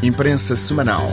Imprensa Semanal.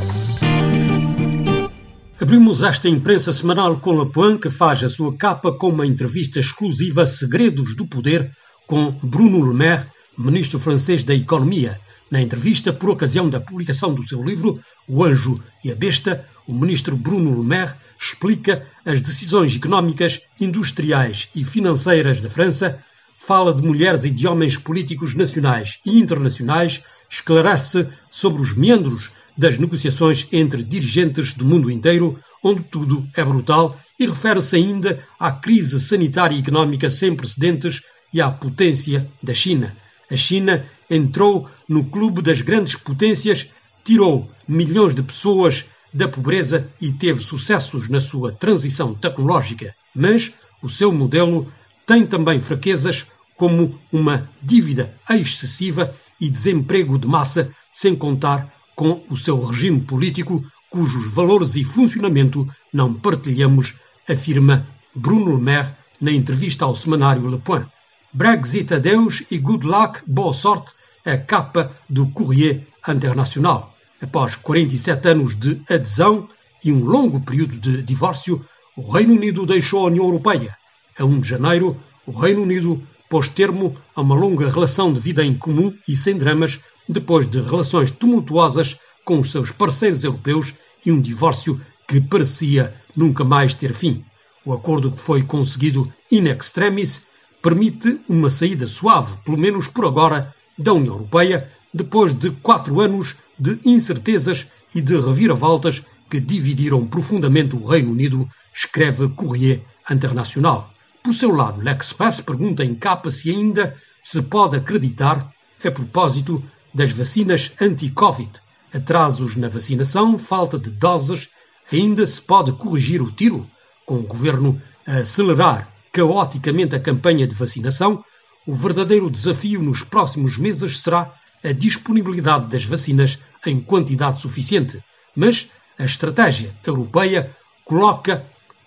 Abrimos esta imprensa semanal com Point, que faz a sua capa com uma entrevista exclusiva Segredos do Poder com Bruno Le Maire, ministro francês da Economia. Na entrevista, por ocasião da publicação do seu livro O Anjo e a Besta, o ministro Bruno Le Maire explica as decisões económicas, industriais e financeiras da França fala de mulheres e de homens políticos nacionais e internacionais, esclarece sobre os meandros das negociações entre dirigentes do mundo inteiro, onde tudo é brutal, e refere-se ainda à crise sanitária e económica sem precedentes e à potência da China. A China entrou no clube das grandes potências, tirou milhões de pessoas da pobreza e teve sucessos na sua transição tecnológica, mas o seu modelo tem também fraquezas como uma dívida excessiva e desemprego de massa, sem contar com o seu regime político, cujos valores e funcionamento não partilhamos, afirma Bruno Le Maire na entrevista ao semanário Le Point. Brexit adeus e good luck, boa sorte, é a capa do Courrier Internacional. Após 47 anos de adesão e um longo período de divórcio, o Reino Unido deixou a União Europeia. A 1 de janeiro, o Reino Unido pôs termo a uma longa relação de vida em comum e sem dramas, depois de relações tumultuosas com os seus parceiros europeus e um divórcio que parecia nunca mais ter fim. O acordo que foi conseguido in extremis permite uma saída suave, pelo menos por agora, da União Europeia, depois de quatro anos de incertezas e de reviravoltas que dividiram profundamente o Reino Unido, escreve Courrier Internacional. Por seu lado, l'Express pergunta em capa se ainda se pode acreditar a propósito das vacinas anti-Covid. Atrasos na vacinação, falta de doses, ainda se pode corrigir o tiro? Com o governo a acelerar caoticamente a campanha de vacinação, o verdadeiro desafio nos próximos meses será a disponibilidade das vacinas em quantidade suficiente. Mas a estratégia europeia coloca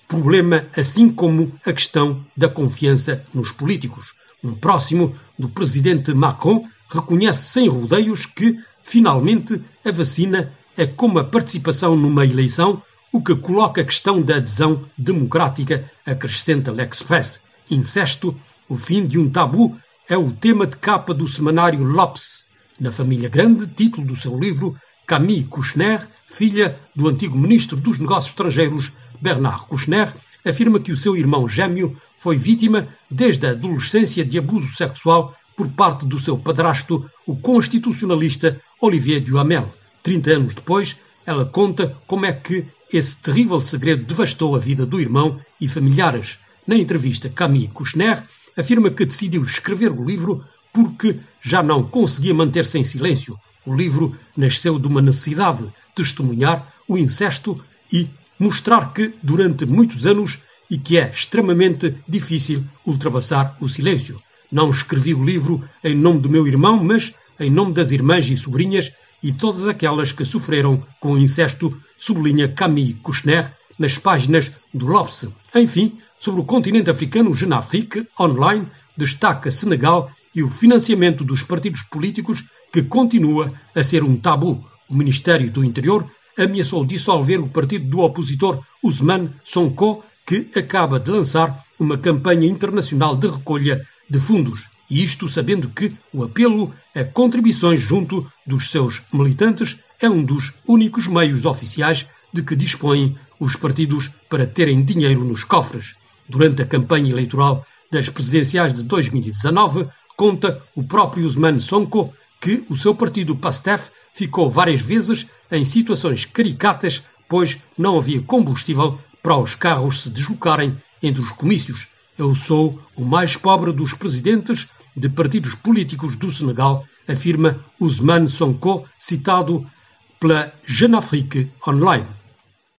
problema, assim como a questão da confiança nos políticos. Um próximo do presidente Macron reconhece sem rodeios que, finalmente, a vacina é como a participação numa eleição, o que coloca a questão da adesão democrática, acrescenta L'Express. Incesto, o fim de um tabu, é o tema de capa do semanário Lopes. Na Família Grande, título do seu livro, Camille Kouchner, filha do antigo ministro dos Negócios Estrangeiros Bernard Kouchner, afirma que o seu irmão gêmeo foi vítima desde a adolescência de abuso sexual por parte do seu padrasto, o constitucionalista Olivier Duhamel. Trinta anos depois, ela conta como é que esse terrível segredo devastou a vida do irmão e familiares. Na entrevista, Camille Kouchner afirma que decidiu escrever o livro porque já não conseguia manter-se em silêncio. O livro nasceu de uma necessidade de testemunhar o incesto e mostrar que, durante muitos anos, e que é extremamente difícil ultrapassar o silêncio. Não escrevi o livro em nome do meu irmão, mas em nome das irmãs e sobrinhas e todas aquelas que sofreram com o incesto, sublinha Camille Kouchner nas páginas do Lopse. Enfim, sobre o continente africano, Genafrique, online, destaca Senegal e o financiamento dos partidos políticos que continua a ser um tabu. O Ministério do Interior ameaçou dissolver o partido do opositor Ousmane Sonko, que acaba de lançar uma campanha internacional de recolha de fundos. E isto sabendo que o apelo a contribuições junto dos seus militantes é um dos únicos meios oficiais de que dispõem os partidos para terem dinheiro nos cofres. Durante a campanha eleitoral das presidenciais de 2019, conta o próprio Ousmane Sonko que o seu partido PASTEF ficou várias vezes em situações caricatas, pois não havia combustível para os carros se deslocarem entre os comícios. Eu sou o mais pobre dos presidentes de partidos políticos do Senegal, afirma Ousmane Sonko, citado pela Jeune Afrique Online.